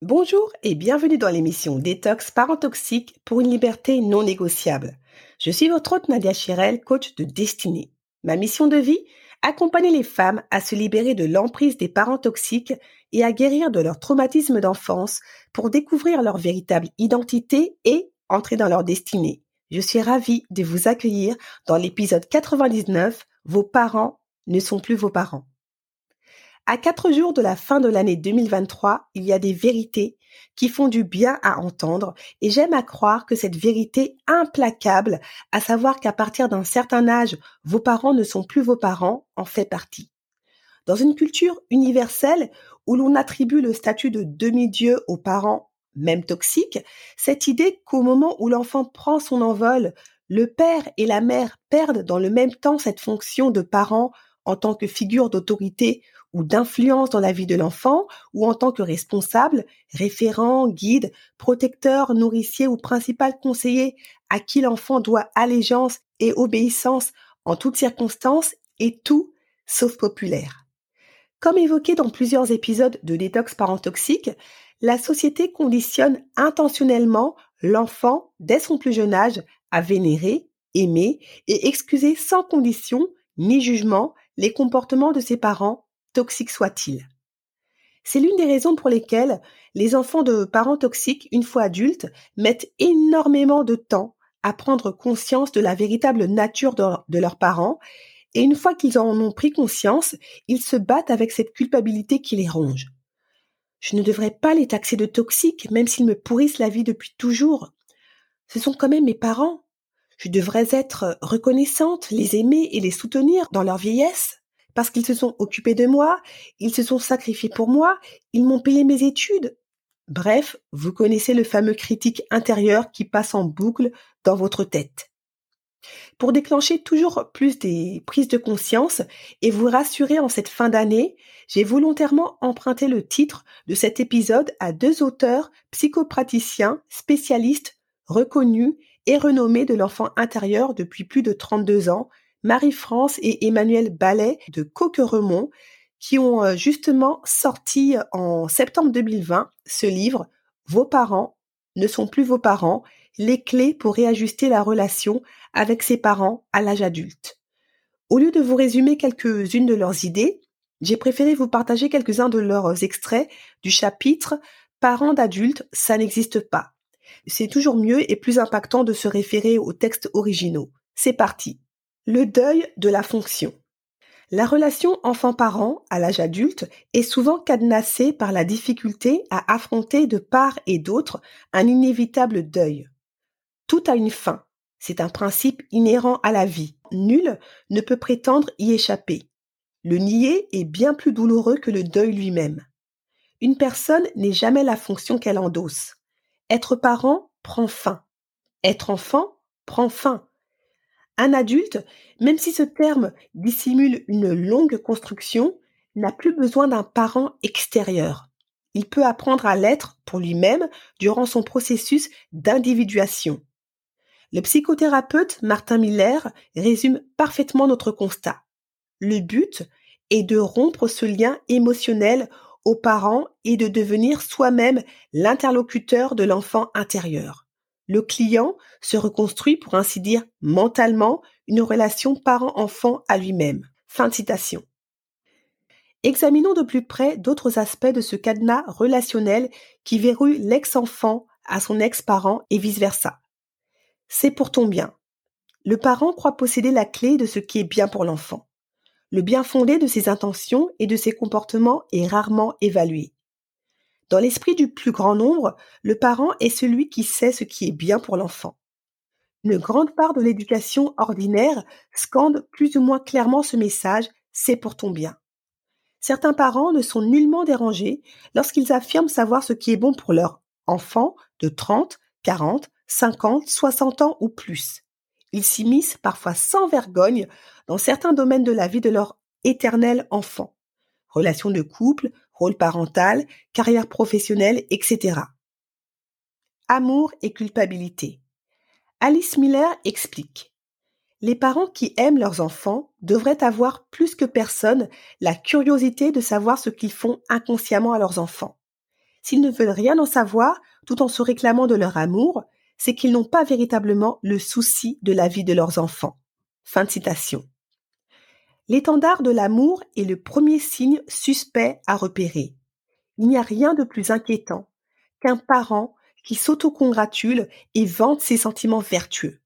Bonjour et bienvenue dans l'émission Détox Parents Toxiques pour une liberté non négociable. Je suis votre hôte Nadia Chirel, coach de destinée. Ma mission de vie Accompagner les femmes à se libérer de l'emprise des parents toxiques et à guérir de leur traumatisme d'enfance pour découvrir leur véritable identité et entrer dans leur destinée. Je suis ravie de vous accueillir dans l'épisode 99 Vos parents ne sont plus vos parents. À quatre jours de la fin de l'année 2023, il y a des vérités qui font du bien à entendre et j'aime à croire que cette vérité implacable, à savoir qu'à partir d'un certain âge, vos parents ne sont plus vos parents, en fait partie. Dans une culture universelle où l'on attribue le statut de demi-dieu aux parents, même toxiques, cette idée qu'au moment où l'enfant prend son envol, le père et la mère perdent dans le même temps cette fonction de parent en tant que figure d'autorité ou d'influence dans la vie de l'enfant ou en tant que responsable, référent, guide, protecteur, nourricier ou principal conseiller à qui l'enfant doit allégeance et obéissance en toutes circonstances et tout sauf populaire. Comme évoqué dans plusieurs épisodes de Détox Parent Toxique, la société conditionne intentionnellement l'enfant dès son plus jeune âge à vénérer, aimer et excuser sans condition ni jugement les comportements de ses parents toxiques soient-ils. C'est l'une des raisons pour lesquelles les enfants de parents toxiques, une fois adultes, mettent énormément de temps à prendre conscience de la véritable nature de, leurs parents, et une fois qu'ils en ont pris conscience, ils se battent avec cette culpabilité qui les ronge. Je ne devrais pas les taxer de toxiques, même s'ils me pourrissent la vie depuis toujours. Ce sont quand même mes parents. Je devrais être reconnaissante, les aimer et les soutenir dans leur vieillesse parce qu'ils se sont occupés de moi, ils se sont sacrifiés pour moi, ils m'ont payé mes études. Bref, vous connaissez le fameux critique intérieur qui passe en boucle dans votre tête. Pour déclencher toujours plus des prises de conscience et vous rassurer en cette fin d'année, j'ai volontairement emprunté le titre de cet épisode à deux auteurs psychopraticiens, spécialistes, reconnus et renommés de l'enfant intérieur depuis plus de 32 ans, Marie-France et Emmanuel Ballet de Coqueremont qui ont euh, justement sorti euh, en septembre 2020 ce livre Vos parents ne sont plus vos parents, les clés pour réajuster la relation avec ses parents à l'âge adulte. Au lieu de vous résumer quelques-unes de leurs idées, j'ai préféré vous partager quelques-uns de leurs extraits du chapitre Parents d'adultes, ça n'existe pas. C'est toujours mieux et plus impactant de se référer aux textes originaux. C'est parti. Le deuil de la fonction. La relation enfant-parent à l'âge adulte est souvent cadenassée par la difficulté à affronter de part et d'autre un inévitable deuil. Tout a une fin. C'est un principe inhérent à la vie. Nul ne peut prétendre y échapper. Le nier est bien plus douloureux que le deuil lui-même. Une personne n'est jamais la fonction qu'elle endosse. Être parent prend fin. Être enfant prend fin. Un adulte, même si ce terme dissimule une longue construction, n'a plus besoin d'un parent extérieur. Il peut apprendre à l'être pour lui-même durant son processus d'individuation. Le psychothérapeute Martin Miller résume parfaitement notre constat. Le but est de rompre ce lien émotionnel aux parents et de devenir soi-même l'interlocuteur de l'enfant intérieur le client se reconstruit, pour ainsi dire, mentalement une relation parent-enfant à lui-même. Fin citation. Examinons de plus près d'autres aspects de ce cadenas relationnel qui verrouille l'ex-enfant à son ex-parent et vice-versa. c'est pour ton bien. Le parent croit posséder la clé de ce qui est bien pour l'enfant. Le bien fondé de ses intentions et de ses comportements est rarement évalué. Dans l'esprit du plus grand nombre, le parent est celui qui sait ce qui est bien pour l'enfant. Une grande part de l'éducation ordinaire scande plus ou moins clairement ce message c'est pour ton bien. Certains parents ne sont nullement dérangés lorsqu'ils affirment savoir ce qui est bon pour leur enfant de 30, 40, 50, 60 ans ou plus. Ils s'immiscent parfois sans vergogne dans certains domaines de la vie de leur éternel enfant. Relations de couple, rôle parental, carrière professionnelle, etc. Amour et culpabilité. Alice Miller explique Les parents qui aiment leurs enfants devraient avoir plus que personne la curiosité de savoir ce qu'ils font inconsciemment à leurs enfants. S'ils ne veulent rien en savoir tout en se réclamant de leur amour, c'est qu'ils n'ont pas véritablement le souci de la vie de leurs enfants. Fin de citation. L'étendard de l'amour est le premier signe suspect à repérer. Il n'y a rien de plus inquiétant qu'un parent qui s'autocongratule et vante ses sentiments vertueux.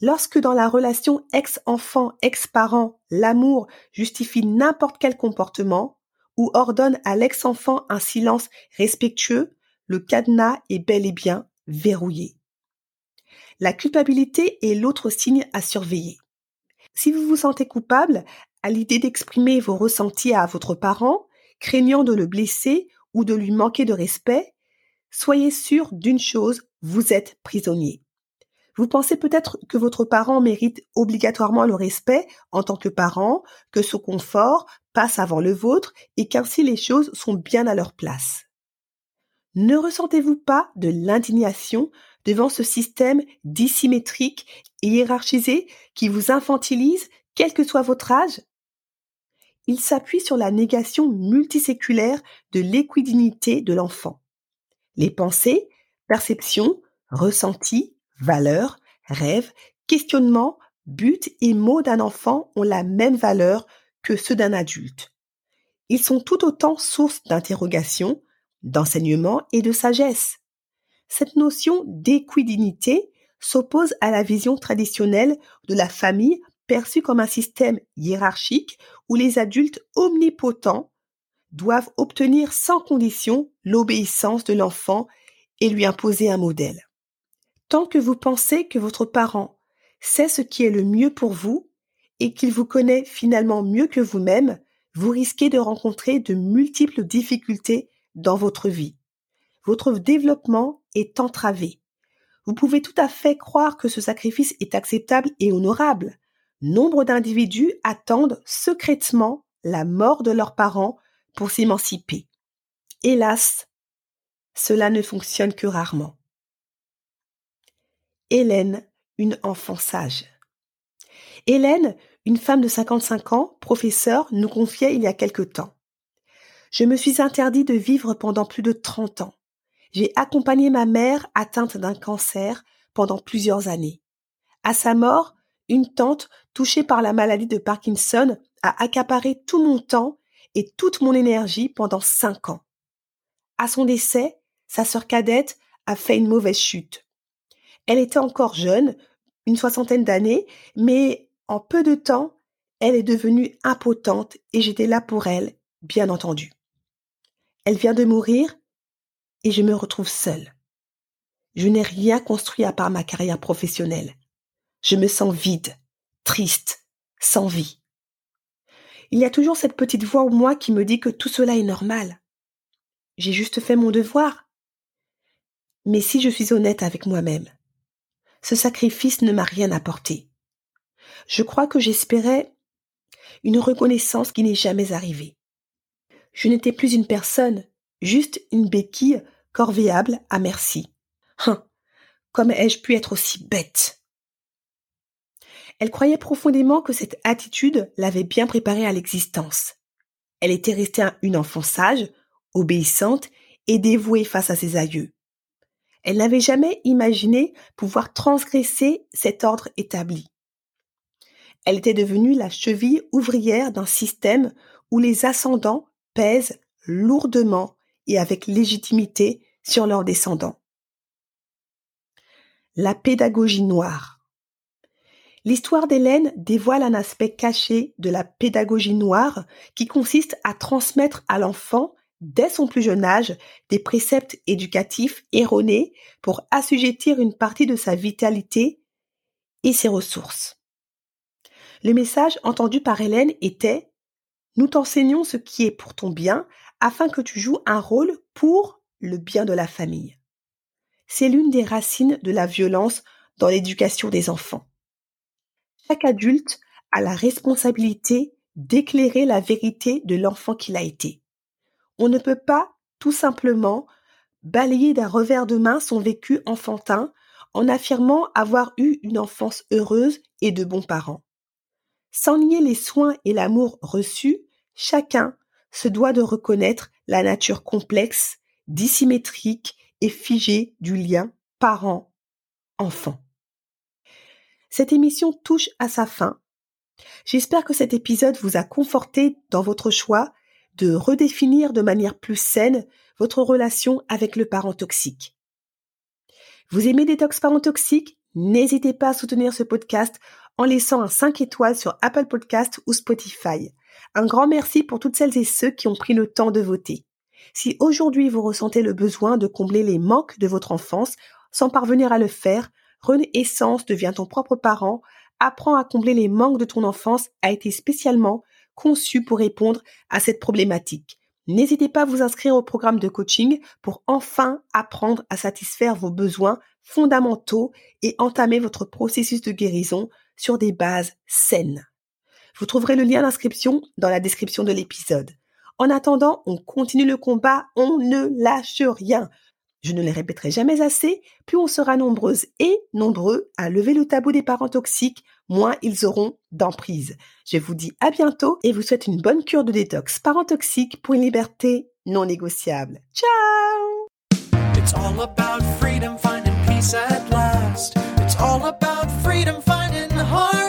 Lorsque dans la relation ex-enfant, ex-parent, l'amour justifie n'importe quel comportement ou ordonne à l'ex-enfant un silence respectueux, le cadenas est bel et bien verrouillé. La culpabilité est l'autre signe à surveiller. Si vous vous sentez coupable à l'idée d'exprimer vos ressentis à votre parent, craignant de le blesser ou de lui manquer de respect, soyez sûr d'une chose, vous êtes prisonnier. Vous pensez peut-être que votre parent mérite obligatoirement le respect en tant que parent, que ce confort passe avant le vôtre et qu'ainsi les choses sont bien à leur place. Ne ressentez-vous pas de l'indignation devant ce système dissymétrique et hiérarchisé qui vous infantilise quel que soit votre âge? Il s'appuie sur la négation multiséculaire de l'équidinité de l'enfant. Les pensées, perceptions, ressentis, valeurs, rêves, questionnements, buts et mots d'un enfant ont la même valeur que ceux d'un adulte. Ils sont tout autant source d'interrogation, d'enseignement et de sagesse. Cette notion d'équidinité s'oppose à la vision traditionnelle de la famille perçue comme un système hiérarchique où les adultes omnipotents doivent obtenir sans condition l'obéissance de l'enfant et lui imposer un modèle. Tant que vous pensez que votre parent sait ce qui est le mieux pour vous et qu'il vous connaît finalement mieux que vous-même, vous risquez de rencontrer de multiples difficultés dans votre vie. Votre développement est entravé. Vous pouvez tout à fait croire que ce sacrifice est acceptable et honorable. Nombre d'individus attendent secrètement la mort de leurs parents pour s'émanciper. Hélas, cela ne fonctionne que rarement. Hélène, une enfant sage. Hélène, une femme de 55 ans, professeure, nous confiait il y a quelque temps. Je me suis interdit de vivre pendant plus de 30 ans. J'ai accompagné ma mère atteinte d'un cancer pendant plusieurs années. À sa mort, une tante touchée par la maladie de Parkinson a accaparé tout mon temps et toute mon énergie pendant cinq ans. À son décès, sa sœur cadette a fait une mauvaise chute. Elle était encore jeune, une soixantaine d'années, mais en peu de temps, elle est devenue impotente et j'étais là pour elle, bien entendu. Elle vient de mourir et je me retrouve seule. Je n'ai rien construit à part ma carrière professionnelle. Je me sens vide, triste, sans vie. Il y a toujours cette petite voix en moi qui me dit que tout cela est normal. J'ai juste fait mon devoir. Mais si je suis honnête avec moi-même, ce sacrifice ne m'a rien apporté. Je crois que j'espérais une reconnaissance qui n'est jamais arrivée. Je n'étais plus une personne, juste une béquille corvéable à merci. Hein, comme ai-je pu être aussi bête? Elle croyait profondément que cette attitude l'avait bien préparée à l'existence. Elle était restée une enfant sage, obéissante et dévouée face à ses aïeux. Elle n'avait jamais imaginé pouvoir transgresser cet ordre établi. Elle était devenue la cheville ouvrière d'un système où les ascendants lourdement et avec légitimité sur leurs descendants. la pédagogie noire. L'histoire d'Hélène dévoile un aspect caché de la pédagogie noire qui consiste à transmettre à l'enfant, dès son plus jeune âge, des préceptes éducatifs erronés pour assujettir une partie de sa vitalité et ses ressources. Le message entendu par Hélène était Nous t'enseignons ce qui est pour ton bien afin que tu joues un rôle pour le bien de la famille. C'est l'une des racines de la violence dans l'éducation des enfants. Chaque adulte a la responsabilité d'éclairer la vérité de l'enfant qu'il a été. On ne peut pas, tout simplement, balayer d'un revers de main son vécu enfantin en affirmant avoir eu une enfance heureuse et de bons parents. Sans nier les soins et l'amour reçus, chacun se doit de reconnaître la nature complexe, dissymétrique et figée du lien parent-enfant. Cette émission touche à sa fin. J'espère que cet épisode vous a conforté dans votre choix de redéfinir de manière plus saine votre relation avec le parent toxique. Vous aimez Détox Parents Toxiques? N'hésitez pas à soutenir ce podcast en laissant un 5 étoiles sur Apple Podcast ou Spotify. Un grand merci pour toutes celles et ceux qui ont pris le temps de voter. Si aujourd'hui vous ressentez le besoin de combler les manques de votre enfance sans parvenir à le faire, Renaissance devient ton propre parent, apprends à combler les manques de ton enfance a été spécialement conçu pour répondre à cette problématique. N'hésitez pas à vous inscrire au programme de coaching pour enfin apprendre à satisfaire vos besoins fondamentaux et entamer votre processus de guérison sur des bases saines. Vous trouverez le lien d'inscription dans la description de l'épisode. En attendant, on continue le combat, on ne lâche rien. Je ne les répéterai jamais assez, plus on sera nombreuses et nombreux à lever le tabou des parents toxiques, moins ils auront d'emprise. Je vous dis à bientôt et vous souhaite une bonne cure de détox parents toxiques pour une liberté non négociable. Ciao! Heart.